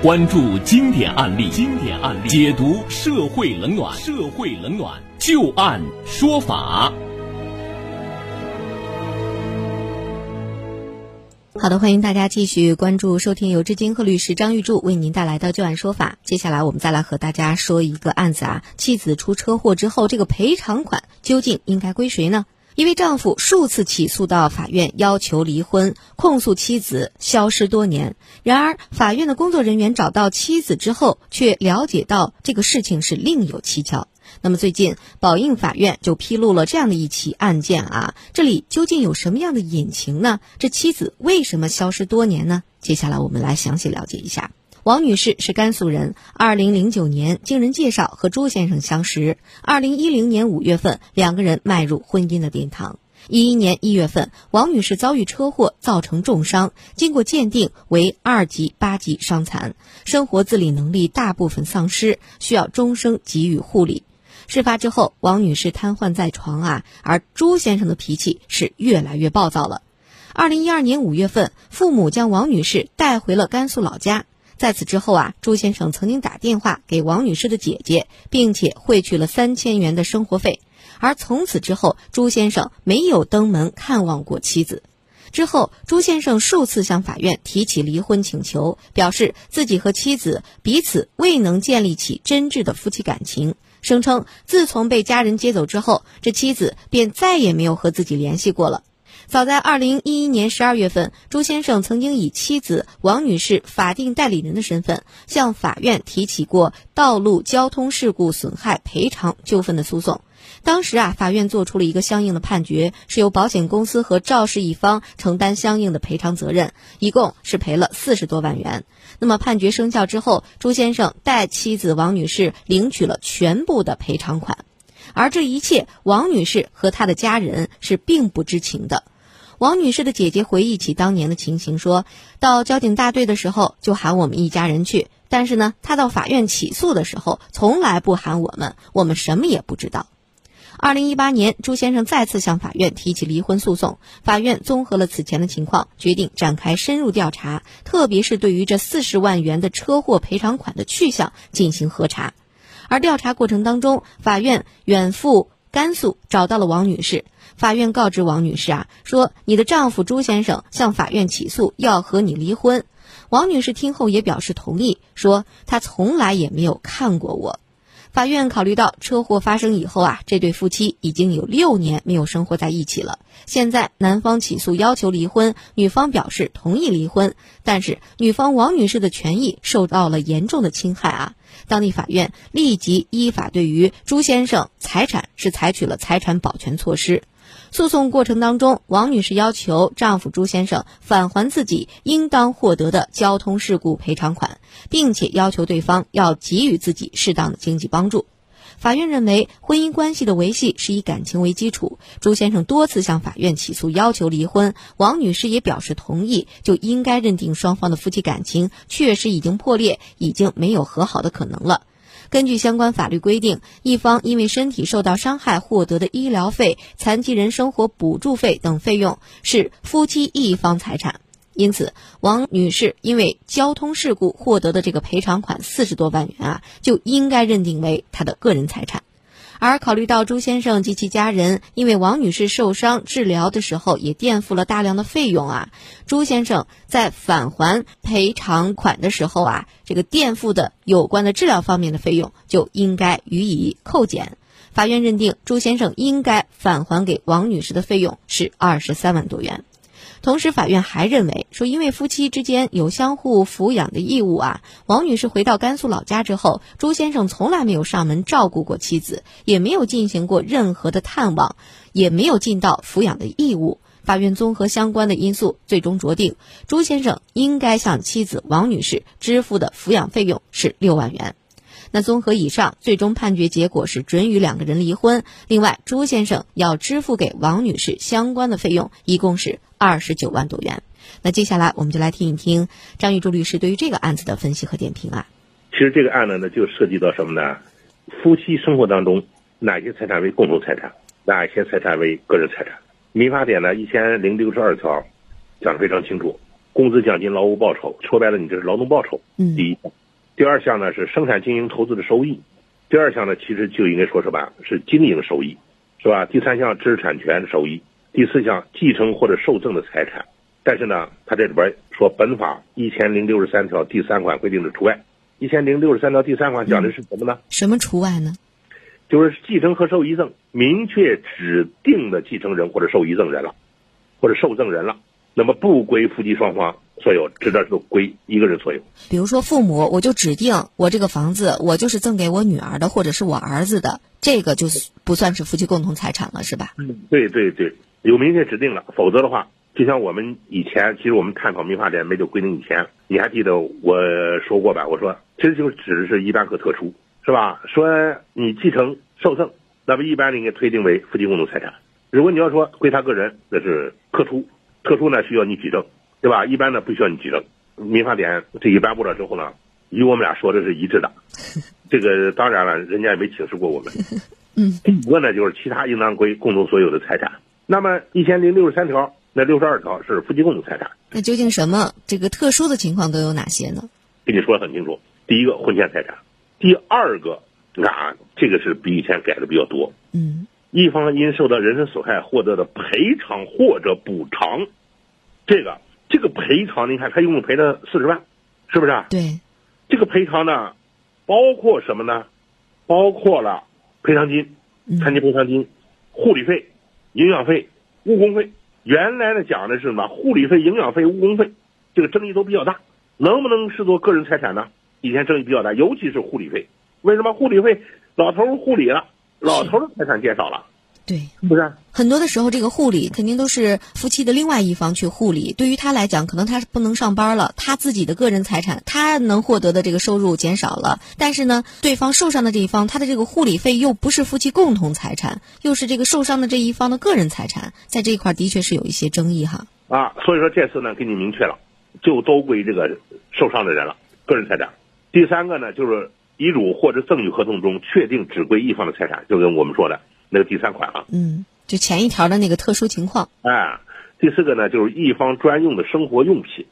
关注经典案例，经典案例解读社会冷暖，社会冷暖就案说法。好的，欢迎大家继续关注收听由志金和律师张玉柱为您带来的《旧案说法》。接下来我们再来和大家说一个案子啊，妻子出车祸之后，这个赔偿款究竟应该归谁呢？一位丈夫数次起诉到法院要求离婚，控诉妻子消失多年。然而，法院的工作人员找到妻子之后，却了解到这个事情是另有蹊跷。那么最近，宝应法院就披露了这样的一起案件啊，这里究竟有什么样的隐情呢？这妻子为什么消失多年呢？接下来我们来详细了解一下。王女士是甘肃人，二零零九年经人介绍和朱先生相识，二零一零年五月份两个人迈入婚姻的殿堂。一一年一月份，王女士遭遇车祸，造成重伤，经过鉴定为二级八级伤残，生活自理能力大部分丧失，需要终生给予护理。事发之后，王女士瘫痪在床啊，而朱先生的脾气是越来越暴躁了。二零一二年五月份，父母将王女士带回了甘肃老家。在此之后啊，朱先生曾经打电话给王女士的姐姐，并且汇去了三千元的生活费。而从此之后，朱先生没有登门看望过妻子。之后，朱先生数次向法院提起离婚请求，表示自己和妻子彼此未能建立起真挚的夫妻感情。声称，自从被家人接走之后，这妻子便再也没有和自己联系过了。早在二零一一年十二月份，朱先生曾经以妻子王女士法定代理人的身份，向法院提起过道路交通事故损害赔偿纠纷的诉讼。当时啊，法院做出了一个相应的判决，是由保险公司和肇事一方承担相应的赔偿责任，一共是赔了四十多万元。那么判决生效之后，朱先生代妻子王女士领取了全部的赔偿款，而这一切，王女士和她的家人是并不知情的。王女士的姐姐回忆起当年的情形，说到交警大队的时候就喊我们一家人去，但是呢，她到法院起诉的时候从来不喊我们，我们什么也不知道。二零一八年，朱先生再次向法院提起离婚诉讼，法院综合了此前的情况，决定展开深入调查，特别是对于这四十万元的车祸赔偿款的去向进行核查。而调查过程当中，法院远赴甘肃找到了王女士。法院告知王女士啊，说你的丈夫朱先生向法院起诉要和你离婚。王女士听后也表示同意，说她从来也没有看过我。法院考虑到车祸发生以后啊，这对夫妻已经有六年没有生活在一起了。现在男方起诉要求离婚，女方表示同意离婚，但是女方王女士的权益受到了严重的侵害啊。当地法院立即依法对于朱先生财产是采取了财产保全措施。诉讼过程当中，王女士要求丈夫朱先生返还自己应当获得的交通事故赔偿款，并且要求对方要给予自己适当的经济帮助。法院认为，婚姻关系的维系是以感情为基础。朱先生多次向法院起诉要求离婚，王女士也表示同意，就应该认定双方的夫妻感情确实已经破裂，已经没有和好的可能了。根据相关法律规定，一方因为身体受到伤害获得的医疗费、残疾人生活补助费等费用是夫妻一方财产，因此王女士因为交通事故获得的这个赔偿款四十多万元啊，就应该认定为她的个人财产。而考虑到朱先生及其家人因为王女士受伤治疗的时候也垫付了大量的费用啊，朱先生在返还赔偿款的时候啊，这个垫付的有关的治疗方面的费用就应该予以扣减。法院认定朱先生应该返还给王女士的费用是二十三万多元。同时，法院还认为说，因为夫妻之间有相互抚养的义务啊，王女士回到甘肃老家之后，朱先生从来没有上门照顾过妻子，也没有进行过任何的探望，也没有尽到抚养的义务。法院综合相关的因素，最终酌定，朱先生应该向妻子王女士支付的抚养费用是六万元。那综合以上，最终判决结果是准予两个人离婚。另外，朱先生要支付给王女士相关的费用，一共是二十九万多元。那接下来我们就来听一听张玉柱律师对于这个案子的分析和点评啊。其实这个案子呢，就涉及到什么呢？夫妻生活当中哪些财产为共同财产，哪些财产为个人财产？民法典呢一千零六十二条讲的非常清楚，工资、奖金、劳务报酬，说白了你这是劳动报酬。嗯第一，第二项呢是生产经营投资的收益，第二项呢其实就应该说什么？是经营收益，是吧？第三项知识产权收益，第四项继承或者受赠的财产。但是呢，它这里边说本法一千零六十三条第三款规定的除外。一千零六十三条第三款讲的是什么呢？什么除外呢？就是继承和受遗赠明确指定的继承人或者受遗赠人了，或者受赠人了，那么不归夫妻双方所有，只这是归一个人所有。比如说父母，我就指定我这个房子我就是赠给我女儿的，或者是我儿子的，这个就不算是夫妻共同财产了，是吧？嗯对对对，有明确指定了，否则的话，就像我们以前，其实我们探讨民法典没有规定以前，你还记得我说过吧？我说其实就指的是一般和特殊，是吧？说你继承受赠，那么一般应该推定为夫妻共同财产。如果你要说归他个人，那是特殊，特殊呢需要你举证，对吧？一般的不需要你举证。民法典这一颁布了之后呢，与我们俩说的是一致的。这个当然了，人家也没请示过我们。嗯，第五个呢就是其他应当归共同所有的财产。那么一千零六十三条，那六十二条是夫妻共同财产。那究竟什么这个特殊的情况都有哪些呢？跟你说的很清楚，第一个婚前财产，第二个，你看啊，这个是比以前改的比较多。嗯一方因受到人身损害获得的赔偿或者补偿，这个这个赔偿，你看他一共赔了四十万，是不是啊？对，这个赔偿呢，包括什么呢？包括了赔偿金、嗯残疾赔偿金、护理费、营养费、误工费。原来呢讲的是什么？护理费、营养费、误工费，这个争议都比较大，能不能视作个人财产呢？以前争议比较大，尤其是护理费。为什么护理费？老头儿护理了，老头儿的财产减少了，对，是不是？很多的时候，这个护理肯定都是夫妻的另外一方去护理。对于他来讲，可能他是不能上班了，他自己的个人财产，他能获得的这个收入减少了。但是呢，对方受伤的这一方，他的这个护理费又不是夫妻共同财产，又是这个受伤的这一方的个人财产，在这一块的确是有一些争议哈。啊，所以说这次呢，给你明确了，就都归这个受伤的人了，个人财产。第三个呢，就是遗嘱或者赠与合同中确定只归一方的财产，就跟我们说的那个第三款啊。嗯，就前一条的那个特殊情况。哎，第四个呢，就是一方专用的生活用品，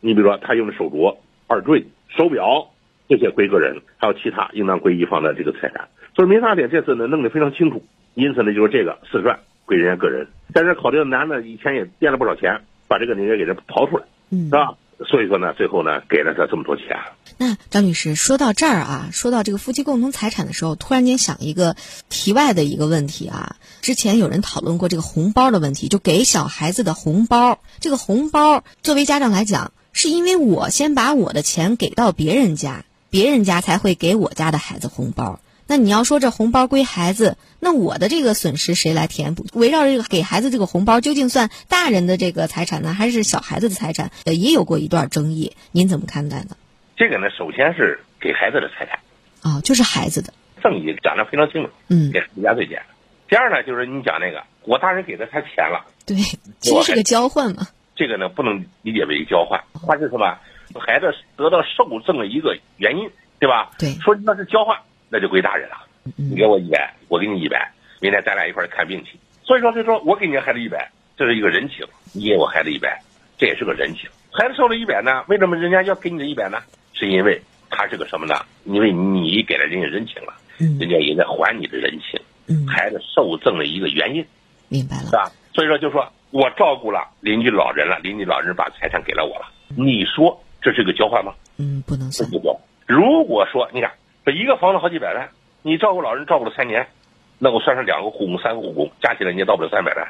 你比如说他用的手镯、耳坠、手表这些归个人，还有其他应当归一方的这个财产。所以民法典这次呢弄得非常清楚，因此呢就是这个四十万归人家个人，但是考虑到男的以前也垫了不少钱，把这个人家给他刨出来，嗯是，吧？所以说呢，最后呢给了他这么多钱。那张律师说到这儿啊，说到这个夫妻共同财产的时候，突然间想一个题外的一个问题啊。之前有人讨论过这个红包的问题，就给小孩子的红包。这个红包作为家长来讲，是因为我先把我的钱给到别人家，别人家才会给我家的孩子红包。那你要说这红包归孩子，那我的这个损失谁来填补？围绕这个给孩子这个红包，究竟算大人的这个财产呢，还是小孩子的财产？呃，也有过一段争议，您怎么看待呢？这个呢，首先是给孩子的财产，哦，就是孩子的，赠与讲的非常清楚，嗯，给压岁钱。第二呢，就是你讲那个，我大人给的他钱了。对，其实是个交换嘛，这个呢不能理解为交换，换是什么？孩子得到受赠的一个原因，对吧？对说那是交换，那就归大人了。你嗯给我一百，我给你一百，明天咱俩一块儿看病去。所以说，就说我给你孩子一百，这是一个人情；你给我孩子一百，这也是个人情。孩子受了一百呢，为什么人家要给你这一百呢？是因为他是个什么呢？因为你给了人家人情了，嗯人家也在还你的人情。嗯，孩子受赠的一个原因。明白了，是吧？所以说，就说我照顾了邻居老人了，邻居老人把财产给了我了，你说这是个交换吗？嗯，不能算这，个交换。如果说你看这一个房子好几百万，你照顾老人照顾了三年，那我算上两个护工、三个护工，加起来你也到不了三百万，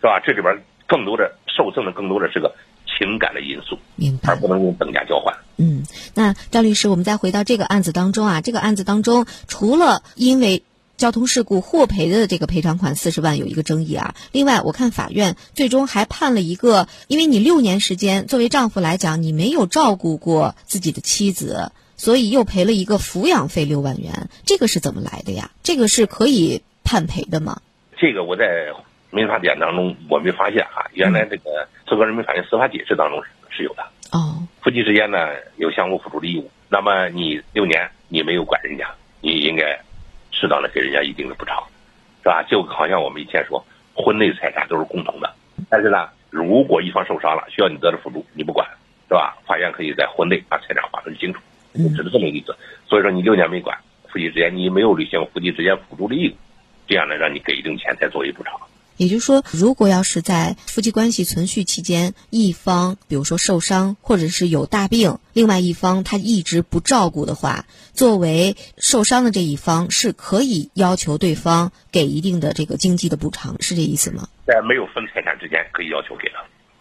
是吧？这里边更多的受赠的更多的是个情感的因素，明白而。不能用等价交换。嗯，那张律师，我们再回到这个案子当中啊，这个案子当中，除了因为交通事故获赔的这个赔偿款四十万有一个争议啊，另外我看法院最终还判了一个，因为你六年时间作为丈夫来讲，你没有照顾过自己的妻子，所以又赔了一个抚养费六万元，这个是怎么来的呀？这个是可以判赔的吗？这个我在民法典当中我没发现啊，原来这个最高人民法院司法解释当中是是有的。哦，夫妻之间呢有相互付出的义务，那么你六年你没有管人家，你应该适当的给人家一定的补偿，是吧？就好像我们以前说，婚内财产都是共同的，但是呢，如果一方受伤了，需要你得到辅助，你不管，是吧？法院可以在婚内把财产划分清楚，只是这么一个意思。所以说你六年没管，夫妻之间你没有履行夫妻之间辅助的义务，这样呢，让你给一定钱再作为补偿。也就是说，如果要是在夫妻关系存续期间，一方比如说受伤或者是有大病，另外一方他一直不照顾的话，作为受伤的这一方是可以要求对方给一定的这个经济的补偿，是这意思吗？在没有分财产之间，可以要求给的。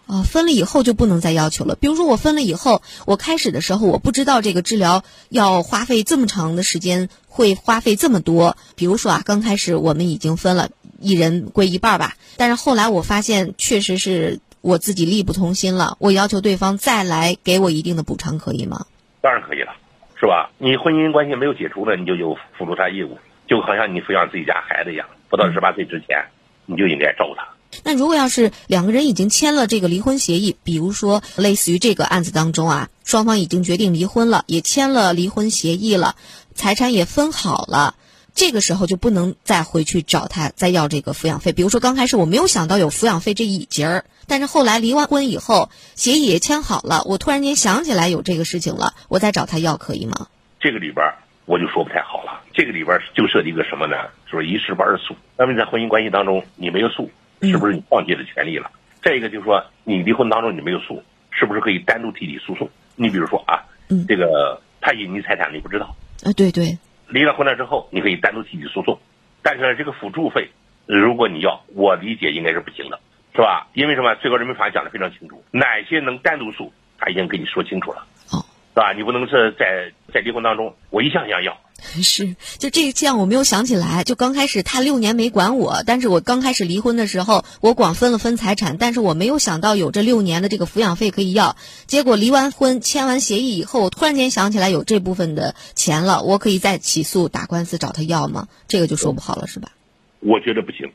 啊，分了以后就不能再要求了。比如说我分了以后，我开始的时候我不知道这个治疗要花费这么长的时间，会花费这么多。比如说啊，刚开始我们已经分了。一人归一半吧，但是后来我发现确实是我自己力不从心了，我要求对方再来给我一定的补偿，可以吗？当然可以了，是吧？你婚姻关系没有解除了，你就有付出他义务，就好像你抚养自己家孩子一样，不到十八岁之前，你就应该照顾他。那如果要是两个人已经签了这个离婚协议，比如说类似于这个案子当中啊，双方已经决定离婚了，也签了离婚协议了，财产也分好了。这个时候就不能再回去找他再要这个抚养费。比如说刚开始我没有想到有抚养费这一节儿，但是后来离完婚以后，协议也签好了，我突然间想起来有这个事情了，我再找他要可以吗？这个里边我就说不太好了。这个里边就涉及一个什么呢？就是一事不二诉。那么在婚姻关系当中你没有诉，是不是你放弃了权利了？再一个就是说你离婚当中你没有诉，是不是可以单独提起诉讼？你比如说啊，这个他隐匿财产你不知道啊？对对。离了婚了之后，你可以单独提起诉讼，但是呢这个辅助费，如果你要，我理解应该是不行的，是吧？因为什么？最高人民法院讲的非常清楚，哪些能单独诉，他已经跟你说清楚了，哦，是吧？你不能是在在离婚当中，我一项一项要。是，就这项我没有想起来。就刚开始他六年没管我，但是我刚开始离婚的时候，我光分了分财产，但是我没有想到有这六年的这个抚养费可以要。结果离完婚签完协议以后，我突然间想起来有这部分的钱了，我可以再起诉打官司找他要吗？这个就说不好了，是吧？我觉得不行。